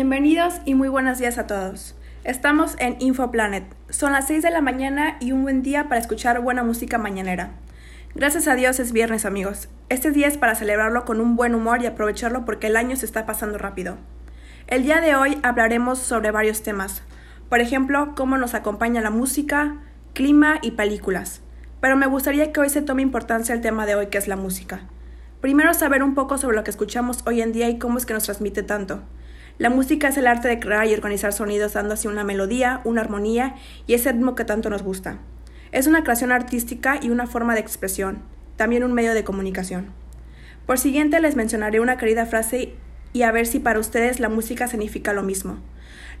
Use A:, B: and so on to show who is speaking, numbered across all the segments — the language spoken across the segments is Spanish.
A: Bienvenidos y muy buenos días a todos. Estamos en InfoPlanet. Son las 6 de la mañana y un buen día para escuchar buena música mañanera. Gracias a Dios es viernes amigos. Este día es para celebrarlo con un buen humor y aprovecharlo porque el año se está pasando rápido. El día de hoy hablaremos sobre varios temas. Por ejemplo, cómo nos acompaña la música, clima y películas. Pero me gustaría que hoy se tome importancia el tema de hoy que es la música. Primero saber un poco sobre lo que escuchamos hoy en día y cómo es que nos transmite tanto. La música es el arte de crear y organizar sonidos dando así una melodía, una armonía y ese ritmo que tanto nos gusta. Es una creación artística y una forma de expresión, también un medio de comunicación. Por siguiente les mencionaré una querida frase y a ver si para ustedes la música significa lo mismo.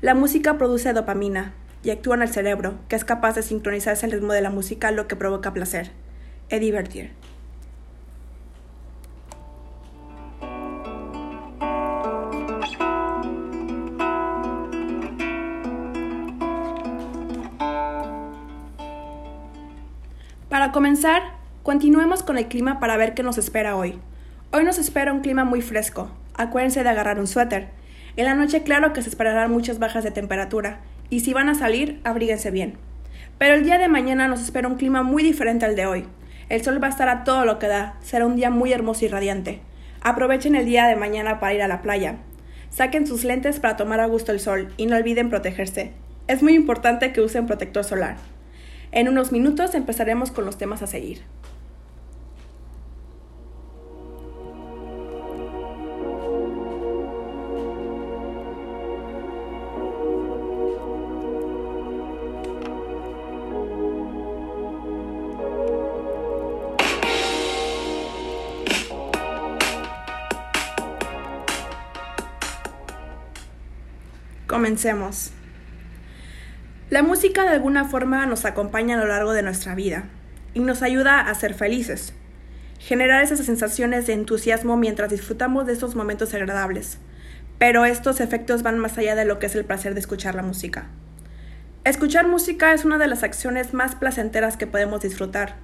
A: La música produce dopamina y actúa en el cerebro, que es capaz de sincronizarse el ritmo de la música, lo que provoca placer. Es divertir. Para comenzar, continuemos con el clima para ver qué nos espera hoy. Hoy nos espera un clima muy fresco. Acuérdense de agarrar un suéter. En la noche claro que se esperarán muchas bajas de temperatura, y si van a salir, abríguense bien. Pero el día de mañana nos espera un clima muy diferente al de hoy. El sol va a estar a todo lo que da, será un día muy hermoso y radiante. Aprovechen el día de mañana para ir a la playa. Saquen sus lentes para tomar a gusto el sol y no olviden protegerse. Es muy importante que usen protector solar. En unos minutos empezaremos con los temas a seguir. Comencemos. La música de alguna forma nos acompaña a lo largo de nuestra vida y nos ayuda a ser felices, generar esas sensaciones de entusiasmo mientras disfrutamos de estos momentos agradables, pero estos efectos van más allá de lo que es el placer de escuchar la música. Escuchar música es una de las acciones más placenteras que podemos disfrutar.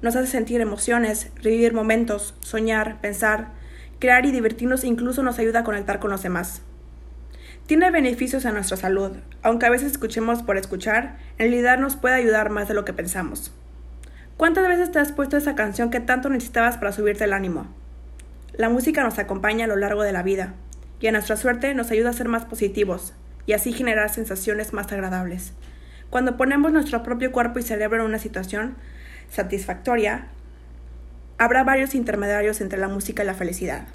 A: Nos hace sentir emociones, revivir momentos, soñar, pensar, crear y divertirnos e incluso nos ayuda a conectar con los demás. Tiene beneficios a nuestra salud, aunque a veces escuchemos por escuchar, en realidad nos puede ayudar más de lo que pensamos. ¿Cuántas veces te has puesto esa canción que tanto necesitabas para subirte el ánimo? La música nos acompaña a lo largo de la vida, y a nuestra suerte nos ayuda a ser más positivos, y así generar sensaciones más agradables. Cuando ponemos nuestro propio cuerpo y cerebro en una situación satisfactoria, habrá varios intermediarios entre la música y la felicidad.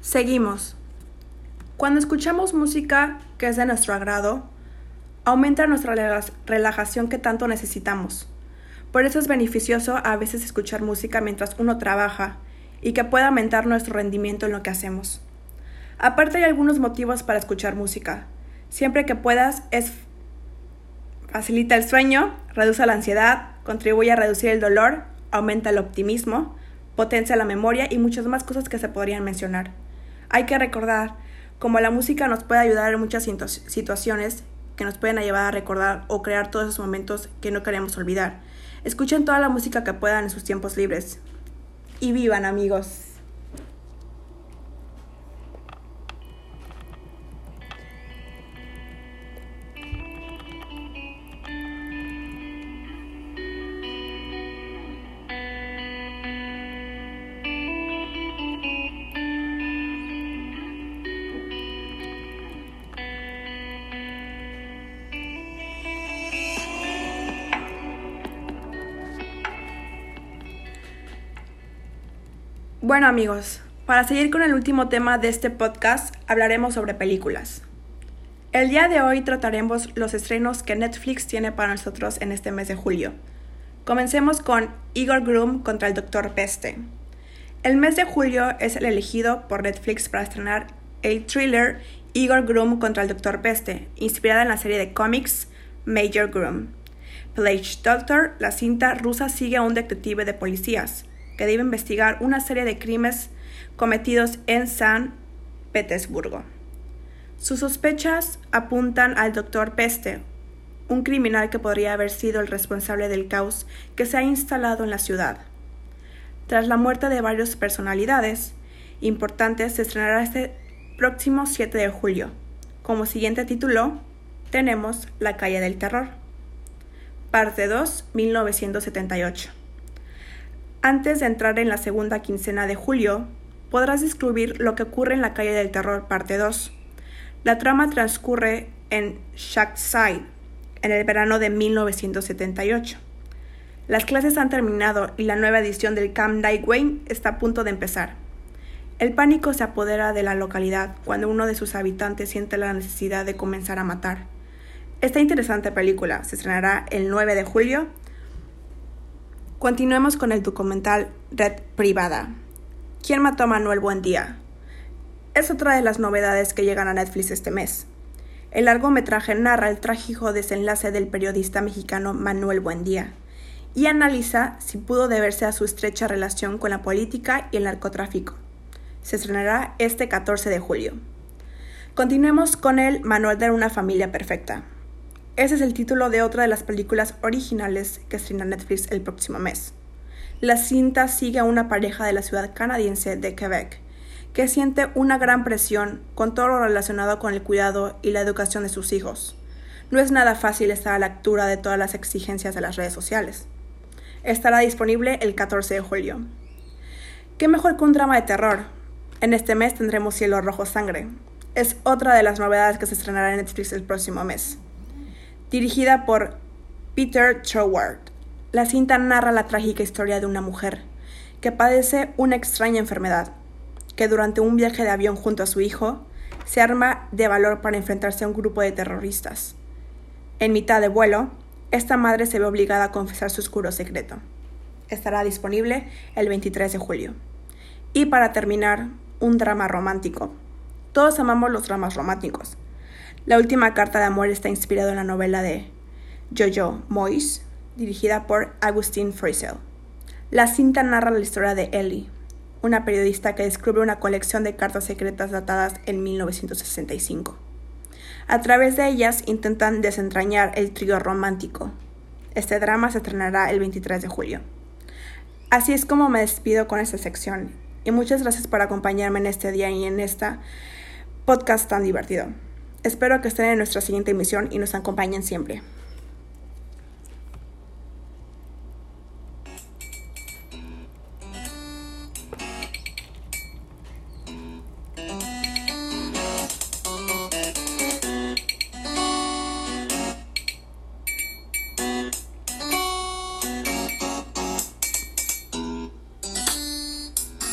A: Seguimos. Cuando escuchamos música que es de nuestro agrado, aumenta nuestra relajación que tanto necesitamos. Por eso es beneficioso a veces escuchar música mientras uno trabaja y que pueda aumentar nuestro rendimiento en lo que hacemos. Aparte hay algunos motivos para escuchar música. Siempre que puedas es facilita el sueño, reduce la ansiedad, contribuye a reducir el dolor, aumenta el optimismo, potencia la memoria y muchas más cosas que se podrían mencionar. Hay que recordar, como la música nos puede ayudar en muchas situaciones que nos pueden llevar a recordar o crear todos esos momentos que no queremos olvidar. Escuchen toda la música que puedan en sus tiempos libres. Y vivan amigos. Bueno amigos, para seguir con el último tema de este podcast, hablaremos sobre películas. El día de hoy trataremos los estrenos que Netflix tiene para nosotros en este mes de julio. Comencemos con Igor Groom contra el Dr. Peste. El mes de julio es el elegido por Netflix para estrenar el thriller Igor Groom contra el Dr. Peste, inspirada en la serie de cómics Major Groom. Plague Doctor, la cinta rusa sigue a un detective de policías que debe investigar una serie de crímenes cometidos en San Petersburgo. Sus sospechas apuntan al Dr. Peste, un criminal que podría haber sido el responsable del caos que se ha instalado en la ciudad. Tras la muerte de varias personalidades importantes, se estrenará este próximo 7 de julio. Como siguiente título, tenemos La calle del terror. Parte 2, 1978. Antes de entrar en la segunda quincena de julio, podrás descubrir lo que ocurre en la calle del terror, parte 2. La trama transcurre en Shackside, en el verano de 1978. Las clases han terminado y la nueva edición del Camp Nightway está a punto de empezar. El pánico se apodera de la localidad cuando uno de sus habitantes siente la necesidad de comenzar a matar. Esta interesante película se estrenará el 9 de julio. Continuemos con el documental Red Privada. ¿Quién mató a Manuel Buendía? Es otra de las novedades que llegan a Netflix este mes. El largometraje narra el trágico desenlace del periodista mexicano Manuel Buendía y analiza si pudo deberse a su estrecha relación con la política y el narcotráfico. Se estrenará este 14 de julio. Continuemos con el Manuel de una familia perfecta. Ese es el título de otra de las películas originales que estrena Netflix el próximo mes. La cinta sigue a una pareja de la ciudad canadiense de Quebec que siente una gran presión con todo lo relacionado con el cuidado y la educación de sus hijos. No es nada fácil estar a la altura de todas las exigencias de las redes sociales. Estará disponible el 14 de julio. ¿Qué mejor que un drama de terror? En este mes tendremos Cielo Rojo Sangre. Es otra de las novedades que se estrenará en Netflix el próximo mes. Dirigida por Peter Troward, la cinta narra la trágica historia de una mujer que padece una extraña enfermedad que durante un viaje de avión junto a su hijo, se arma de valor para enfrentarse a un grupo de terroristas. En mitad de vuelo, esta madre se ve obligada a confesar su oscuro secreto. Estará disponible el 23 de julio. Y para terminar, un drama romántico. Todos amamos los dramas románticos. La última carta de amor está inspirada en la novela de Jojo Moyes, dirigida por Agustín Frisell. La cinta narra la historia de Ellie, una periodista que descubre una colección de cartas secretas datadas en 1965. A través de ellas intentan desentrañar el trío romántico. Este drama se estrenará el 23 de julio. Así es como me despido con esta sección y muchas gracias por acompañarme en este día y en esta podcast tan divertido. Espero que estén en nuestra siguiente emisión y nos acompañen siempre.